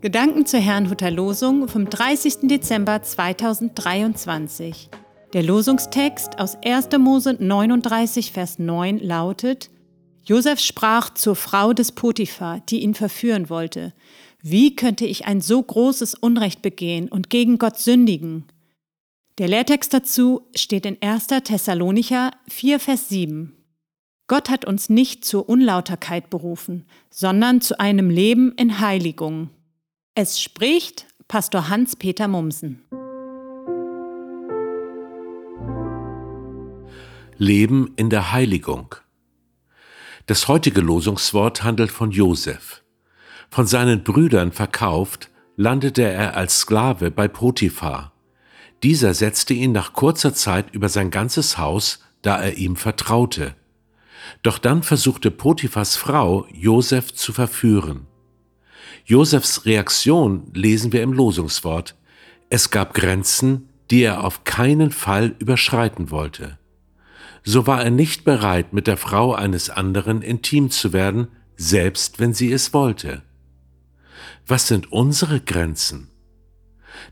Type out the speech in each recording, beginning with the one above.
Gedanken zur Herrnhuter Losung vom 30. Dezember 2023. Der Losungstext aus 1. Mose 39, Vers 9 lautet: Josef sprach zur Frau des Potiphar, die ihn verführen wollte: Wie könnte ich ein so großes Unrecht begehen und gegen Gott sündigen? Der Lehrtext dazu steht in 1. Thessalonicher 4, Vers 7. Gott hat uns nicht zur Unlauterkeit berufen, sondern zu einem Leben in Heiligung. Es spricht Pastor Hans-Peter Mumsen. Leben in der Heiligung. Das heutige Losungswort handelt von Josef. Von seinen Brüdern verkauft, landete er als Sklave bei Potiphar. Dieser setzte ihn nach kurzer Zeit über sein ganzes Haus, da er ihm vertraute. Doch dann versuchte Potiphas Frau, Josef zu verführen. Josefs Reaktion lesen wir im Losungswort. Es gab Grenzen, die er auf keinen Fall überschreiten wollte. So war er nicht bereit, mit der Frau eines anderen intim zu werden, selbst wenn sie es wollte. Was sind unsere Grenzen?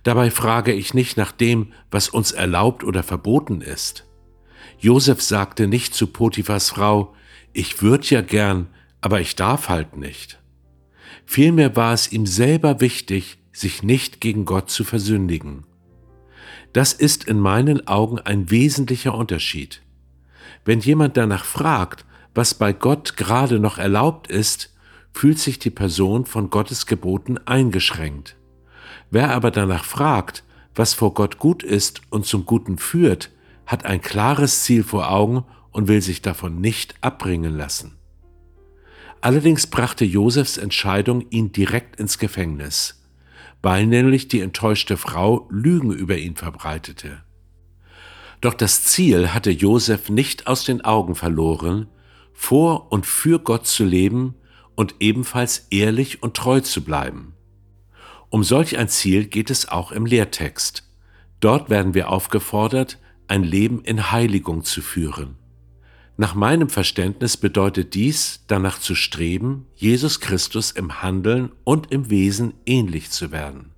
Dabei frage ich nicht nach dem, was uns erlaubt oder verboten ist. Josef sagte nicht zu Potiphas Frau, ich würd ja gern, aber ich darf halt nicht. Vielmehr war es ihm selber wichtig, sich nicht gegen Gott zu versündigen. Das ist in meinen Augen ein wesentlicher Unterschied. Wenn jemand danach fragt, was bei Gott gerade noch erlaubt ist, fühlt sich die Person von Gottes Geboten eingeschränkt. Wer aber danach fragt, was vor Gott gut ist und zum Guten führt, hat ein klares Ziel vor Augen und will sich davon nicht abbringen lassen. Allerdings brachte Josefs Entscheidung ihn direkt ins Gefängnis, weil nämlich die enttäuschte Frau Lügen über ihn verbreitete. Doch das Ziel hatte Josef nicht aus den Augen verloren, vor und für Gott zu leben und ebenfalls ehrlich und treu zu bleiben. Um solch ein Ziel geht es auch im Lehrtext. Dort werden wir aufgefordert, ein Leben in Heiligung zu führen. Nach meinem Verständnis bedeutet dies, danach zu streben, Jesus Christus im Handeln und im Wesen ähnlich zu werden.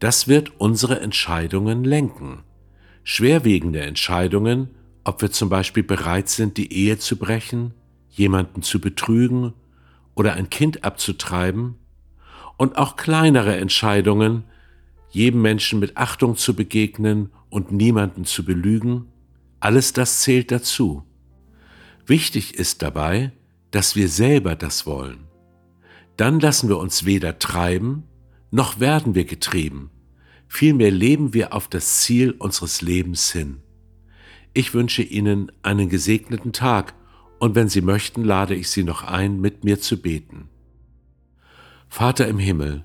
Das wird unsere Entscheidungen lenken. Schwerwiegende Entscheidungen, ob wir zum Beispiel bereit sind, die Ehe zu brechen, jemanden zu betrügen oder ein Kind abzutreiben, und auch kleinere Entscheidungen, jedem Menschen mit Achtung zu begegnen und niemanden zu belügen, alles das zählt dazu. Wichtig ist dabei, dass wir selber das wollen. Dann lassen wir uns weder treiben, noch werden wir getrieben. Vielmehr leben wir auf das Ziel unseres Lebens hin. Ich wünsche Ihnen einen gesegneten Tag und wenn Sie möchten, lade ich Sie noch ein, mit mir zu beten. Vater im Himmel,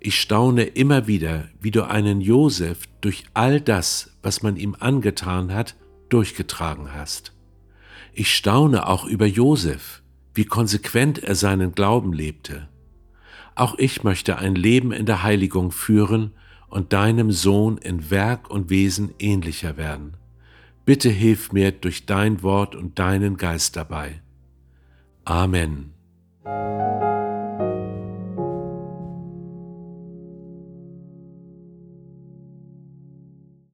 ich staune immer wieder, wie du einen Josef durch all das, was man ihm angetan hat, durchgetragen hast. Ich staune auch über Josef, wie konsequent er seinen Glauben lebte. Auch ich möchte ein Leben in der Heiligung führen und deinem Sohn in Werk und Wesen ähnlicher werden. Bitte hilf mir durch dein Wort und deinen Geist dabei. Amen.